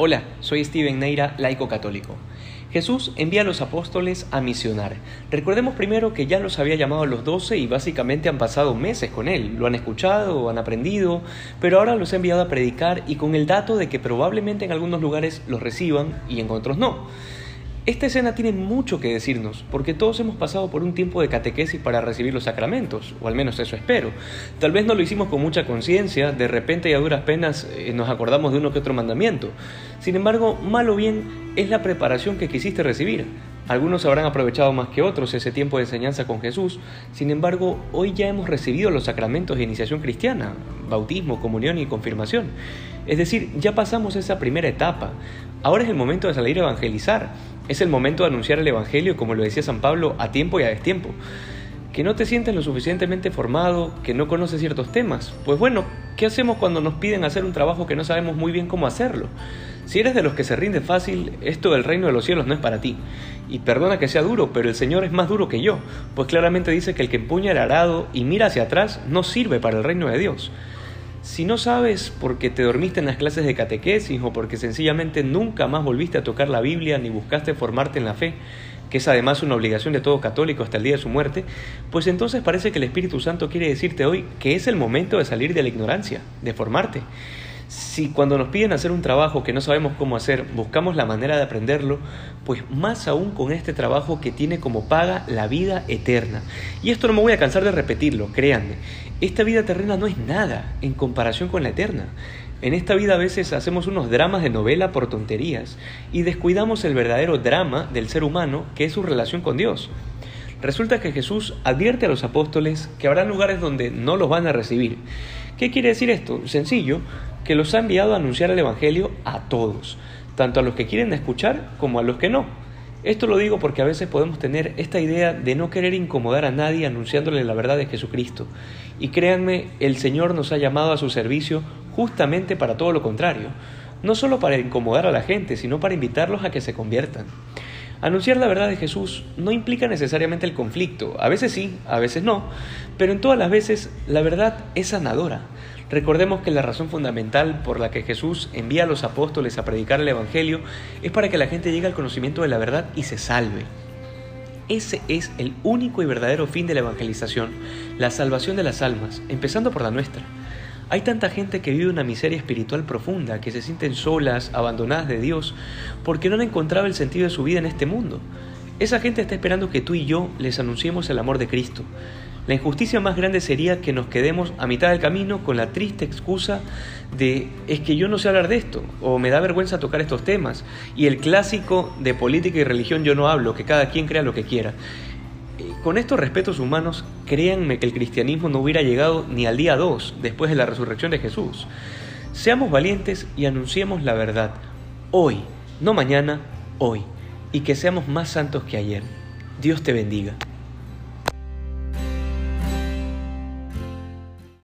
Hola, soy Steven Neira, laico católico. Jesús envía a los apóstoles a misionar. Recordemos primero que ya los había llamado a los doce y básicamente han pasado meses con él. Lo han escuchado, han aprendido, pero ahora los ha enviado a predicar y con el dato de que probablemente en algunos lugares los reciban y en otros no. Esta escena tiene mucho que decirnos, porque todos hemos pasado por un tiempo de catequesis para recibir los sacramentos, o al menos eso espero. Tal vez no lo hicimos con mucha conciencia, de repente y a duras penas eh, nos acordamos de uno que otro mandamiento. Sin embargo, mal o bien, es la preparación que quisiste recibir. Algunos habrán aprovechado más que otros ese tiempo de enseñanza con Jesús, sin embargo, hoy ya hemos recibido los sacramentos de iniciación cristiana, bautismo, comunión y confirmación. Es decir, ya pasamos esa primera etapa. Ahora es el momento de salir a evangelizar. Es el momento de anunciar el Evangelio, como lo decía San Pablo, a tiempo y a destiempo. Que no te sientes lo suficientemente formado, que no conoces ciertos temas. Pues bueno, ¿qué hacemos cuando nos piden hacer un trabajo que no sabemos muy bien cómo hacerlo? Si eres de los que se rinde fácil, esto del reino de los cielos no es para ti. Y perdona que sea duro, pero el Señor es más duro que yo, pues claramente dice que el que empuña el arado y mira hacia atrás no sirve para el reino de Dios. Si no sabes porque te dormiste en las clases de catequesis o porque sencillamente nunca más volviste a tocar la Biblia ni buscaste formarte en la fe, que es además una obligación de todo católico hasta el día de su muerte, pues entonces parece que el Espíritu Santo quiere decirte hoy que es el momento de salir de la ignorancia, de formarte. Si cuando nos piden hacer un trabajo que no sabemos cómo hacer, buscamos la manera de aprenderlo, pues más aún con este trabajo que tiene como paga la vida eterna. Y esto no me voy a cansar de repetirlo, créanme. Esta vida terrena no es nada en comparación con la eterna. En esta vida a veces hacemos unos dramas de novela por tonterías y descuidamos el verdadero drama del ser humano que es su relación con Dios. Resulta que Jesús advierte a los apóstoles que habrá lugares donde no los van a recibir. ¿Qué quiere decir esto? Sencillo, que los ha enviado a anunciar el Evangelio a todos, tanto a los que quieren escuchar como a los que no. Esto lo digo porque a veces podemos tener esta idea de no querer incomodar a nadie anunciándole la verdad de Jesucristo. Y créanme, el Señor nos ha llamado a su servicio justamente para todo lo contrario. No solo para incomodar a la gente, sino para invitarlos a que se conviertan. Anunciar la verdad de Jesús no implica necesariamente el conflicto, a veces sí, a veces no, pero en todas las veces la verdad es sanadora. Recordemos que la razón fundamental por la que Jesús envía a los apóstoles a predicar el Evangelio es para que la gente llegue al conocimiento de la verdad y se salve. Ese es el único y verdadero fin de la evangelización, la salvación de las almas, empezando por la nuestra. Hay tanta gente que vive una miseria espiritual profunda, que se sienten solas, abandonadas de Dios, porque no han encontrado el sentido de su vida en este mundo. Esa gente está esperando que tú y yo les anunciemos el amor de Cristo. La injusticia más grande sería que nos quedemos a mitad del camino con la triste excusa de es que yo no sé hablar de esto o me da vergüenza tocar estos temas y el clásico de política y religión yo no hablo, que cada quien crea lo que quiera. Con estos respetos humanos, créanme que el cristianismo no hubiera llegado ni al día 2 después de la resurrección de Jesús. Seamos valientes y anunciemos la verdad, hoy, no mañana, hoy, y que seamos más santos que ayer. Dios te bendiga.